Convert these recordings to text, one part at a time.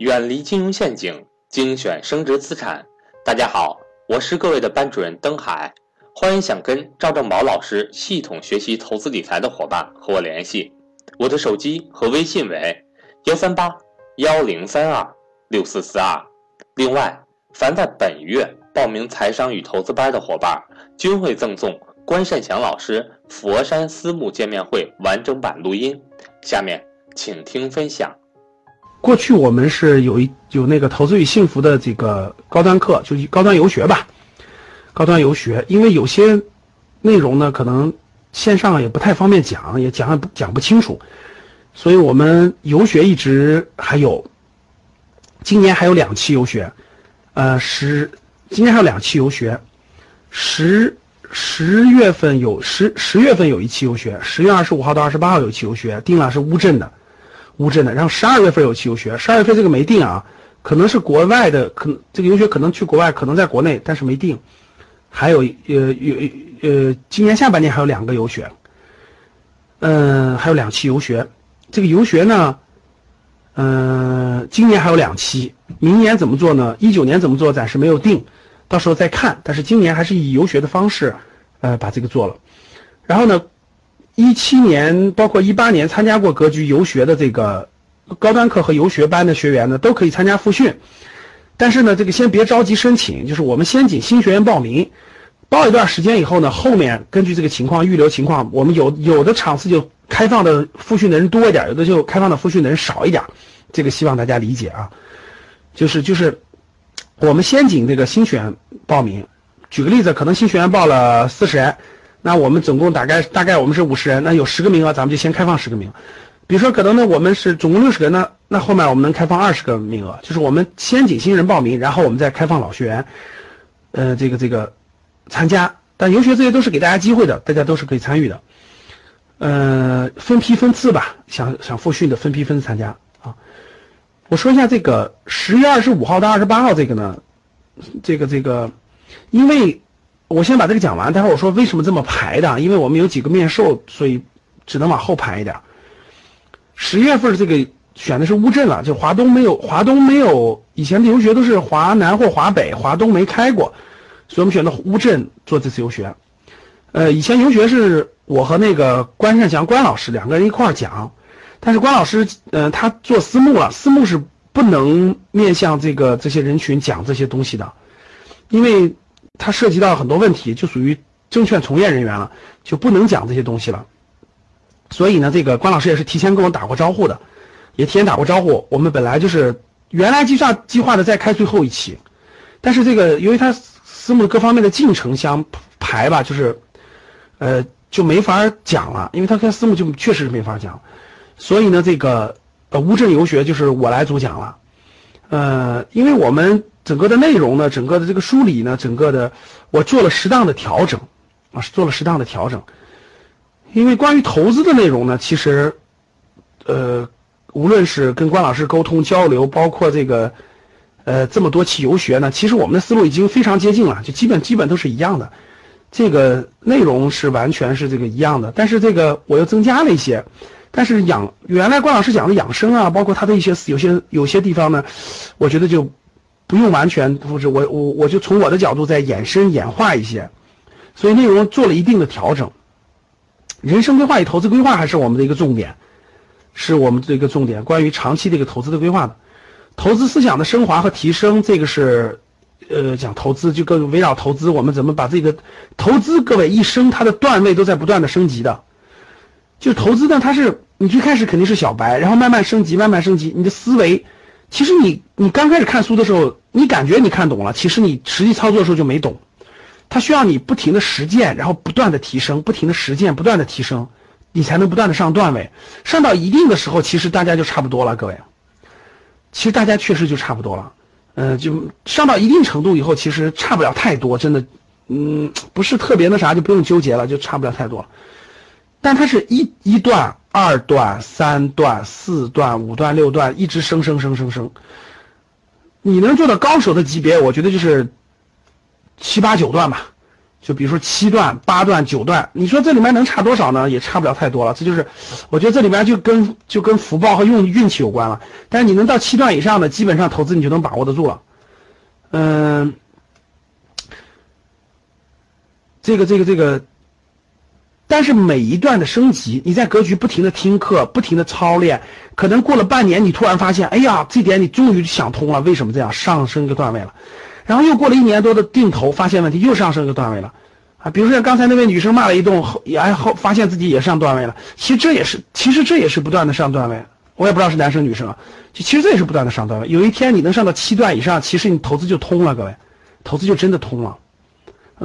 远离金融陷阱，精选升值资产。大家好，我是各位的班主任登海，欢迎想跟赵正宝老师系统学习投资理财的伙伴和我联系，我的手机和微信为幺三八幺零三二六四四二。另外，凡在本月报名财商与投资班的伙伴，均会赠送关善祥老师佛山私募见面会完整版录音。下面请听分享。过去我们是有一有那个投资与幸福的这个高端课，就是高端游学吧，高端游学，因为有些内容呢可能线上也不太方便讲，也讲讲不清楚，所以我们游学一直还有，今年还有两期游学，呃十今年还有两期游学，十十月份有十十月份有一期游学，十月二十五号到二十八号有一期游学，定了是乌镇的。乌镇的，然后十二月份有期游学，十二月份这个没定啊，可能是国外的，可能这个游学可能去国外，可能在国内，但是没定。还有呃有呃，今年下半年还有两个游学，嗯，还有两期游学。这个游学呢，嗯，今年还有两期，明年怎么做呢？一九年怎么做暂时没有定，到时候再看。但是今年还是以游学的方式，呃，把这个做了。然后呢？一七年，包括一八年参加过格局游学的这个高端课和游学班的学员呢，都可以参加复训。但是呢，这个先别着急申请，就是我们先请新学员报名，报一段时间以后呢，后面根据这个情况预留情况，我们有有的场次就开放的复训的人多一点，有的就开放的复训的人少一点。这个希望大家理解啊。就是就是，我们先请这个新学员报名。举个例子，可能新学员报了四十人。那我们总共大概大概我们是五十人，那有十个名额，咱们就先开放十个名额。比如说，可能呢我们是总共六十个人，那那后面我们能开放二十个名额，就是我们先请新人报名，然后我们再开放老学员，呃，这个这个参加。但游学这些都是给大家机会的，大家都是可以参与的。呃，分批分次吧，想想复训的分批分次参加啊。我说一下这个十月二十五号到二十八号这个呢，这个这个，因为。我先把这个讲完，待会儿我说为什么这么排的，因为我们有几个面授，所以只能往后排一点。十月份这个选的是乌镇了，就华东没有，华东没有，以前的游学都是华南或华北，华东没开过，所以我们选的乌镇做这次游学。呃，以前游学是我和那个关善祥关老师两个人一块儿讲，但是关老师，呃，他做私募了，私募是不能面向这个这些人群讲这些东西的，因为。它涉及到很多问题，就属于证券从业人员了，就不能讲这些东西了。所以呢，这个关老师也是提前跟我打过招呼的，也提前打过招呼。我们本来就是原来计划计划的再开最后一期，但是这个由于他私募各方面的进程相排吧，就是呃就没法讲了，因为他跟私募就确实是没法讲。所以呢，这个呃乌镇游学就是我来主讲了，呃，因为我们。整个的内容呢，整个的这个梳理呢，整个的我做了适当的调整，啊，做了适当的调整。因为关于投资的内容呢，其实，呃，无论是跟关老师沟通交流，包括这个，呃，这么多期游学呢，其实我们的思路已经非常接近了，就基本基本都是一样的，这个内容是完全是这个一样的。但是这个我又增加了一些，但是养原来关老师讲的养生啊，包括他的一些有些有些地方呢，我觉得就。不用完全复制，我我我就从我的角度再延伸演化一些，所以内容做了一定的调整。人生规划与投资规划还是我们的一个重点，是我们的一个重点。关于长期的一个投资的规划的，投资思想的升华和提升，这个是呃讲投资就更围绕投资，我们怎么把这个投资，各位一生它的段位都在不断的升级的。就投资呢，它是你最开始肯定是小白，然后慢慢升级，慢慢升级，你的思维。其实你你刚开始看书的时候，你感觉你看懂了，其实你实际操作的时候就没懂。它需要你不停的实践，然后不断的提升，不停的实践，不断的提升，你才能不断的上段位。上到一定的时候，其实大家就差不多了，各位。其实大家确实就差不多了，嗯，就上到一定程度以后，其实差不了太多，真的，嗯，不是特别那啥，就不用纠结了，就差不了太多。但它是一一段。二段、三段、四段、五段、六段，一直升升升升升。你能做到高手的级别，我觉得就是七八九段吧，就比如说七段、八段、九段，你说这里面能差多少呢？也差不了太多了。这就是，我觉得这里面就跟就跟福报和运运气有关了。但是你能到七段以上的，基本上投资你就能把握得住了。嗯，这个这个这个，但是每一段的升级，你在格局不停的听课，不停的操练，可能过了半年，你突然发现，哎呀，这点你终于想通了，为什么这样上升一个段位了？然后又过了一年多的定投，发现问题又上升一个段位了，啊，比如说像刚才那位女生骂了一顿，后也后发现自己也上段位了。其实这也是，其实这也是不断的上段位。我也不知道是男生女生啊，就其实这也是不断的上段位。有一天你能上到七段以上，其实你投资就通了，各位，投资就真的通了。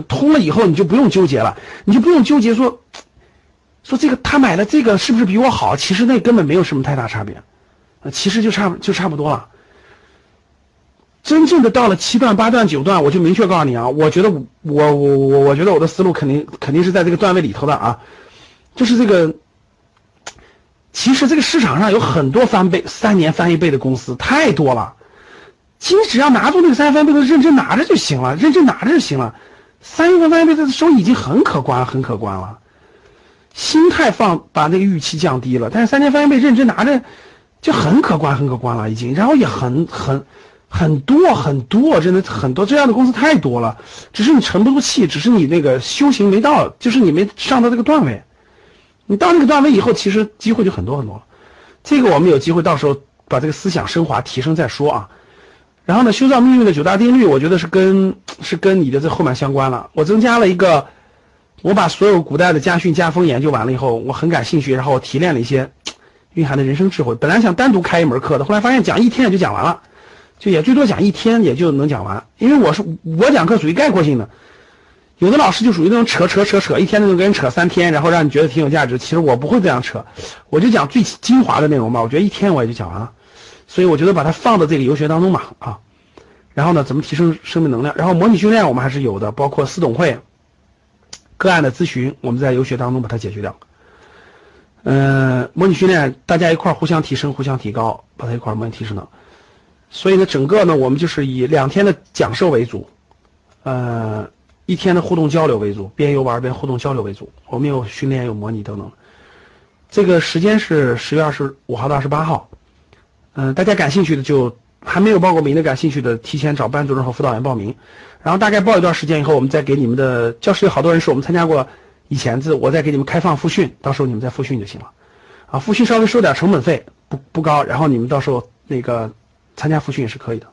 通了以后你就不用纠结了，你就不用纠结说，说这个他买的这个是不是比我好？其实那根本没有什么太大差别，啊其实就差就差不多了。真正的到了七段、八段、九段，我就明确告诉你啊，我觉得我我我我觉得我的思路肯定肯定是在这个段位里头的啊，就是这个，其实这个市场上有很多翻倍、三年翻一倍的公司太多了，其实只要拿住那个三年翻倍的认真拿着就行了，认真拿着就行了，三年翻一倍的收益已经很可观、很可观了，心态放把那个预期降低了，但是三千翻一倍认真拿着就很可观、很可观了已经，然后也很很。很多很多，真的很多这样的公司太多了，只是你沉不住气，只是你那个修行没到，就是你没上到这个段位。你到那个段位以后，其实机会就很多很多了。这个我们有机会到时候把这个思想升华提升再说啊。然后呢，修造命运的九大定律，我觉得是跟是跟你的这后面相关了。我增加了一个，我把所有古代的家训家风研究完了以后，我很感兴趣，然后我提炼了一些蕴含的人生智慧。本来想单独开一门课的，后来发现讲一天也就讲完了。就也最多讲一天，也就能讲完。因为我是我讲课属于概括性的，有的老师就属于那种扯扯扯扯，一天就能跟人扯三天，然后让你觉得挺有价值。其实我不会这样扯，我就讲最精华的内容嘛。我觉得一天我也就讲完了，所以我觉得把它放到这个游学当中嘛啊。然后呢，怎么提升生命能量？然后模拟训练我们还是有的，包括私董会、个案的咨询，我们在游学当中把它解决掉。嗯，模拟训练大家一块儿互相提升、互相提高，把它一块儿模拟提升了。所以呢，整个呢，我们就是以两天的讲授为主，呃，一天的互动交流为主，边游玩边互动交流为主。我们有训练，有模拟等等。这个时间是十月二十五号到二十八号，嗯，大家感兴趣的就还没有报过名的，感兴趣的提前找班主任和辅导员报名，然后大概报一段时间以后，我们再给你们的教室有好多人说我们参加过以前的，我再给你们开放复训，到时候你们再复训就行了。啊，复训稍微收点成本费，不不高，然后你们到时候那个。参加复训也是可以的。